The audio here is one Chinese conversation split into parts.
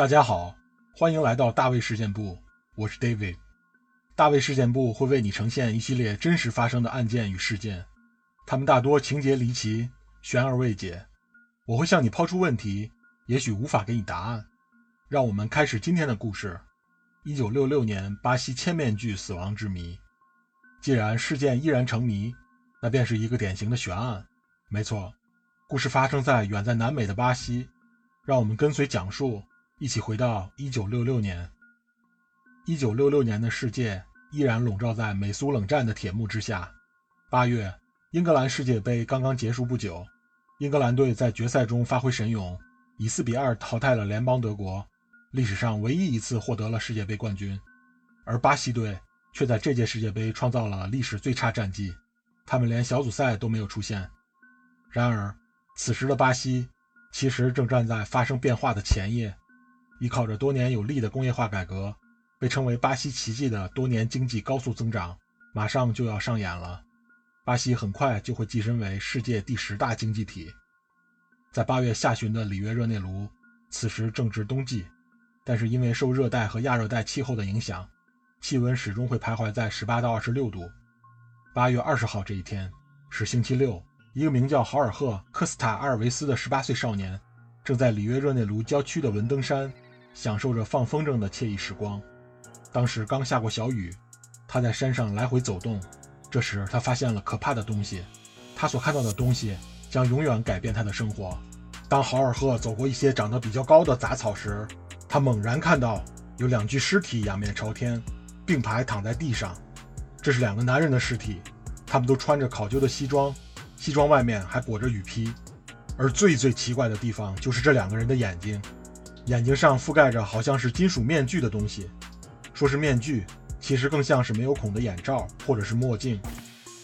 大家好，欢迎来到大卫事件部，我是 David。大卫事件部会为你呈现一系列真实发生的案件与事件，他们大多情节离奇、悬而未解。我会向你抛出问题，也许无法给你答案。让我们开始今天的故事：一九六六年巴西千面具死亡之谜。既然事件依然成谜，那便是一个典型的悬案。没错，故事发生在远在南美的巴西。让我们跟随讲述，一起回到一九六六年。一九六六年的世界依然笼罩在美苏冷战的铁幕之下。八月，英格兰世界杯刚刚结束不久，英格兰队在决赛中发挥神勇，以四比二淘汰了联邦德国，历史上唯一一次获得了世界杯冠军。而巴西队却在这届世界杯创造了历史最差战绩，他们连小组赛都没有出现。然而，此时的巴西。其实正站在发生变化的前夜，依靠着多年有力的工业化改革，被称为“巴西奇迹”的多年经济高速增长，马上就要上演了。巴西很快就会跻身为世界第十大经济体。在八月下旬的里约热内卢，此时正值冬季，但是因为受热带和亚热带气候的影响，气温始终会徘徊在十八到二十六度。八月二十号这一天是星期六。一个名叫豪尔赫·科斯塔·阿尔维斯的18岁少年，正在里约热内卢郊区的文登山，享受着放风筝的惬意时光。当时刚下过小雨，他在山上来回走动。这时，他发现了可怕的东西。他所看到的东西将永远改变他的生活。当豪尔赫走过一些长得比较高的杂草时，他猛然看到有两具尸体仰面朝天，并排躺在地上。这是两个男人的尸体，他们都穿着考究的西装。西装外面还裹着雨披，而最最奇怪的地方就是这两个人的眼睛，眼睛上覆盖着好像是金属面具的东西。说是面具，其实更像是没有孔的眼罩或者是墨镜。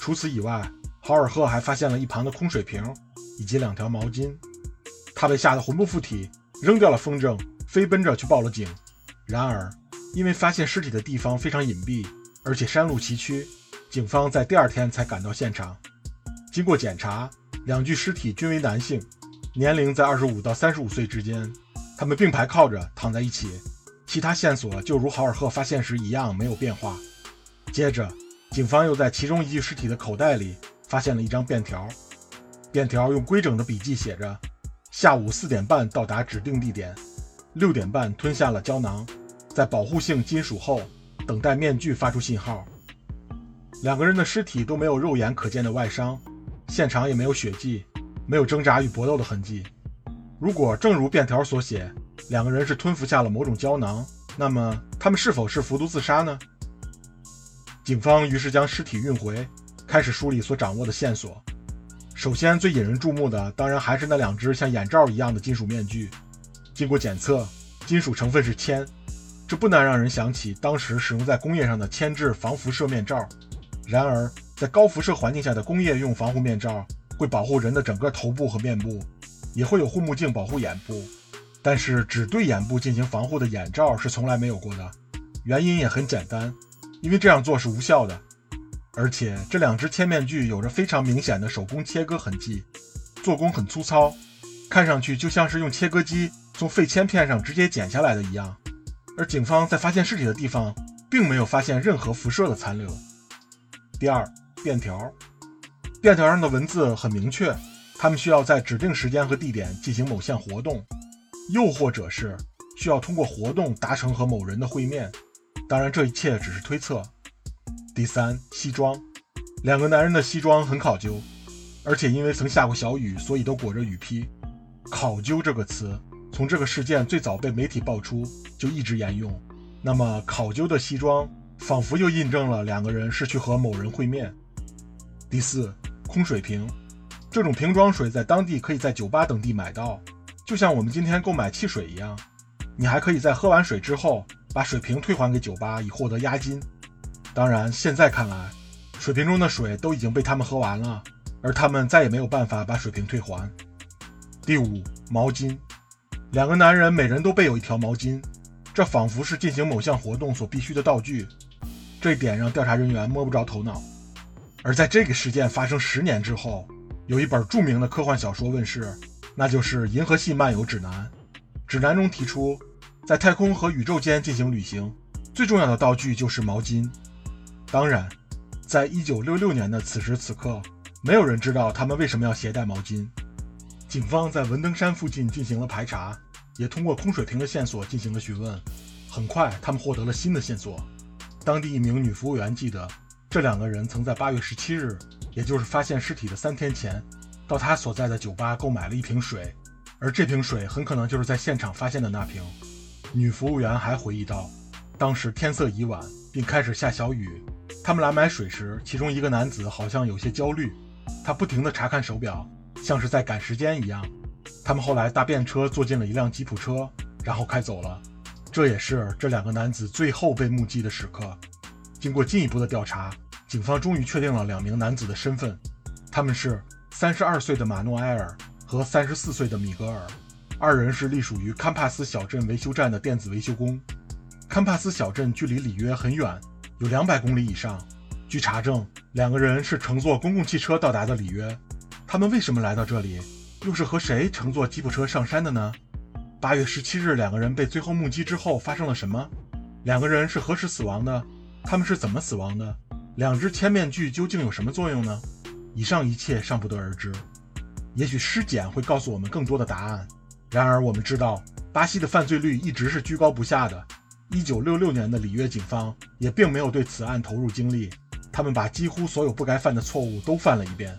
除此以外，豪尔赫还发现了一旁的空水瓶以及两条毛巾。他被吓得魂不附体，扔掉了风筝，飞奔着去报了警。然而，因为发现尸体的地方非常隐蔽，而且山路崎岖，警方在第二天才赶到现场。经过检查，两具尸体均为男性，年龄在二十五到三十五岁之间。他们并排靠着躺在一起，其他线索就如豪尔赫发现时一样没有变化。接着，警方又在其中一具尸体的口袋里发现了一张便条，便条用规整的笔记写着：“下午四点半到达指定地点，六点半吞下了胶囊，在保护性金属后等待面具发出信号。”两个人的尸体都没有肉眼可见的外伤。现场也没有血迹，没有挣扎与搏斗的痕迹。如果正如便条所写，两个人是吞服下了某种胶囊，那么他们是否是服毒自杀呢？警方于是将尸体运回，开始梳理所掌握的线索。首先，最引人注目的当然还是那两只像眼罩一样的金属面具。经过检测，金属成分是铅，这不难让人想起当时使用在工业上的铅制防辐射面罩。然而，在高辐射环境下的工业用防护面罩会保护人的整个头部和面部，也会有护目镜保护眼部，但是只对眼部进行防护的眼罩是从来没有过的。原因也很简单，因为这样做是无效的，而且这两只铅面具有着非常明显的手工切割痕迹，做工很粗糙，看上去就像是用切割机从废铅片上直接剪下来的一样。而警方在发现尸体的地方，并没有发现任何辐射的残留。第二。便条，便条上的文字很明确，他们需要在指定时间和地点进行某项活动，又或者是需要通过活动达成和某人的会面。当然，这一切只是推测。第三，西装，两个男人的西装很考究，而且因为曾下过小雨，所以都裹着雨披。考究这个词从这个事件最早被媒体爆出就一直沿用。那么，考究的西装仿佛又印证了两个人是去和某人会面。第四，空水瓶，这种瓶装水在当地可以在酒吧等地买到，就像我们今天购买汽水一样。你还可以在喝完水之后把水瓶退还给酒吧以获得押金。当然，现在看来，水瓶中的水都已经被他们喝完了，而他们再也没有办法把水瓶退还。第五，毛巾，两个男人每人都备有一条毛巾，这仿佛是进行某项活动所必须的道具。这一点让调查人员摸不着头脑。而在这个事件发生十年之后，有一本著名的科幻小说问世，那就是《银河系漫游指南》。指南中提出，在太空和宇宙间进行旅行，最重要的道具就是毛巾。当然，在一九六六年的此时此刻，没有人知道他们为什么要携带毛巾。警方在文登山附近进行了排查，也通过空水瓶的线索进行了询问。很快，他们获得了新的线索。当地一名女服务员记得，这两个人曾在八月十七日，也就是发现尸体的三天前，到他所在的酒吧购买了一瓶水，而这瓶水很可能就是在现场发现的那瓶。女服务员还回忆道，当时天色已晚，并开始下小雨。他们来买水时，其中一个男子好像有些焦虑，他不停地查看手表，像是在赶时间一样。他们后来搭便车坐进了一辆吉普车，然后开走了。这也是这两个男子最后被目击的时刻。经过进一步的调查，警方终于确定了两名男子的身份，他们是三十二岁的马诺埃尔和三十四岁的米格尔。二人是隶属于堪帕斯小镇维修站的电子维修工。堪帕斯小镇距离里约很远，有两百公里以上。据查证，两个人是乘坐公共汽车到达的里约。他们为什么来到这里？又是和谁乘坐吉普车上山的呢？八月十七日，两个人被最后目击之后发生了什么？两个人是何时死亡的？他们是怎么死亡的？两只铅面具究竟有什么作用呢？以上一切尚不得而知。也许尸检会告诉我们更多的答案。然而，我们知道巴西的犯罪率一直是居高不下的。一九六六年的里约警方也并没有对此案投入精力，他们把几乎所有不该犯的错误都犯了一遍。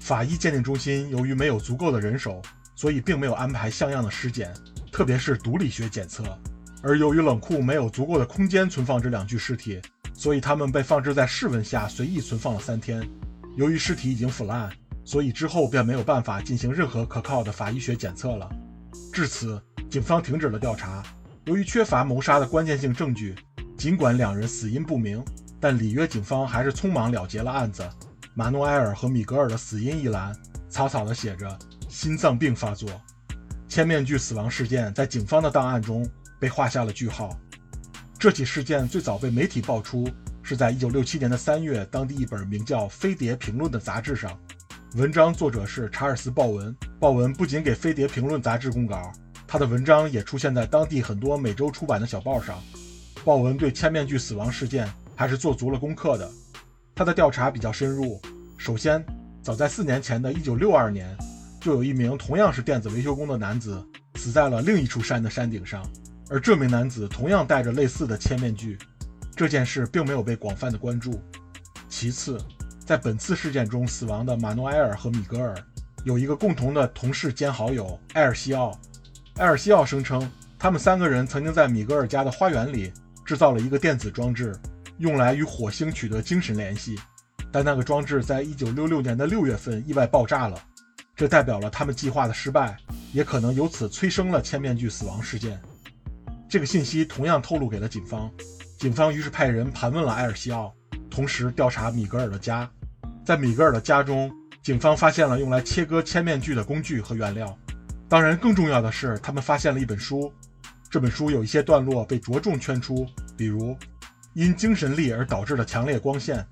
法医鉴定中心由于没有足够的人手，所以并没有安排像样的尸检。特别是毒理学检测，而由于冷库没有足够的空间存放这两具尸体，所以他们被放置在室温下随意存放了三天。由于尸体已经腐烂，所以之后便没有办法进行任何可靠的法医学检测了。至此，警方停止了调查。由于缺乏谋杀的关键性证据，尽管两人死因不明，但里约警方还是匆忙了结了案子。马诺埃尔和米格尔的死因一栏草草地写着：心脏病发作。千面具死亡事件在警方的档案中被画下了句号。这起事件最早被媒体爆出是在1967年的3月，当地一本名叫《飞碟评论》的杂志上。文章作者是查尔斯·鲍文。鲍文不仅给《飞碟评论》杂志供稿，他的文章也出现在当地很多每周出版的小报上。鲍文对千面具死亡事件还是做足了功课的。他的调查比较深入。首先，早在四年前的一九六二年。就有一名同样是电子维修工的男子死在了另一处山的山顶上，而这名男子同样戴着类似的铅面具。这件事并没有被广泛的关注。其次，在本次事件中死亡的马诺埃尔和米格尔有一个共同的同事兼好友埃尔西奥。埃尔西奥声称，他们三个人曾经在米格尔家的花园里制造了一个电子装置，用来与火星取得精神联系。但那个装置在1966年的6月份意外爆炸了。这代表了他们计划的失败，也可能由此催生了千面具死亡事件。这个信息同样透露给了警方，警方于是派人盘问了埃尔西奥，同时调查米格尔的家。在米格尔的家中，警方发现了用来切割千面具的工具和原料。当然，更重要的是，他们发现了一本书。这本书有一些段落被着重圈出，比如因精神力而导致的强烈光线。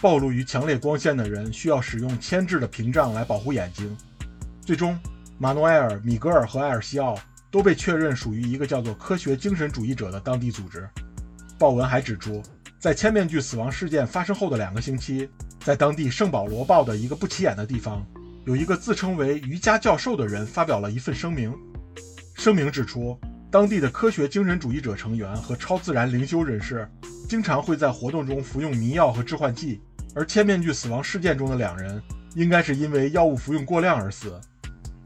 暴露于强烈光线的人需要使用铅制的屏障来保护眼睛。最终，马诺埃尔、米格尔和埃尔西奥都被确认属于一个叫做“科学精神主义者”的当地组织。报文还指出，在千面具死亡事件发生后的两个星期，在当地圣保罗报的一个不起眼的地方，有一个自称为瑜伽教授的人发表了一份声明。声明指出，当地的科学精神主义者成员和超自然灵修人士经常会在活动中服用迷药和致幻剂。而千面具死亡事件中的两人，应该是因为药物服用过量而死。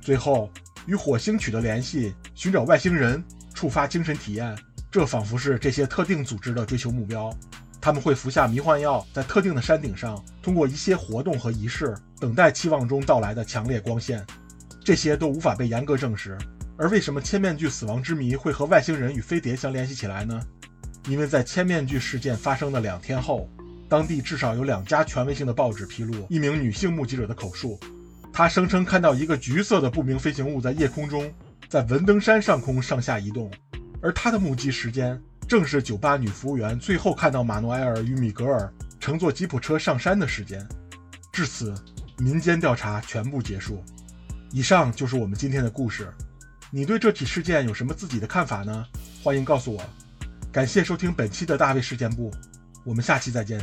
最后，与火星取得联系，寻找外星人，触发精神体验，这仿佛是这些特定组织的追求目标。他们会服下迷幻药，在特定的山顶上，通过一些活动和仪式，等待期望中到来的强烈光线。这些都无法被严格证实。而为什么千面具死亡之谜会和外星人与飞碟相联系起来呢？因为在千面具事件发生的两天后。当地至少有两家权威性的报纸披露一名女性目击者的口述，他声称看到一个橘色的不明飞行物在夜空中，在文登山上空上下移动，而他的目击时间正是酒吧女服务员最后看到马诺埃尔与米格尔乘坐吉普车上山的时间。至此，民间调查全部结束。以上就是我们今天的故事。你对这起事件有什么自己的看法呢？欢迎告诉我。感谢收听本期的大卫事件部，我们下期再见。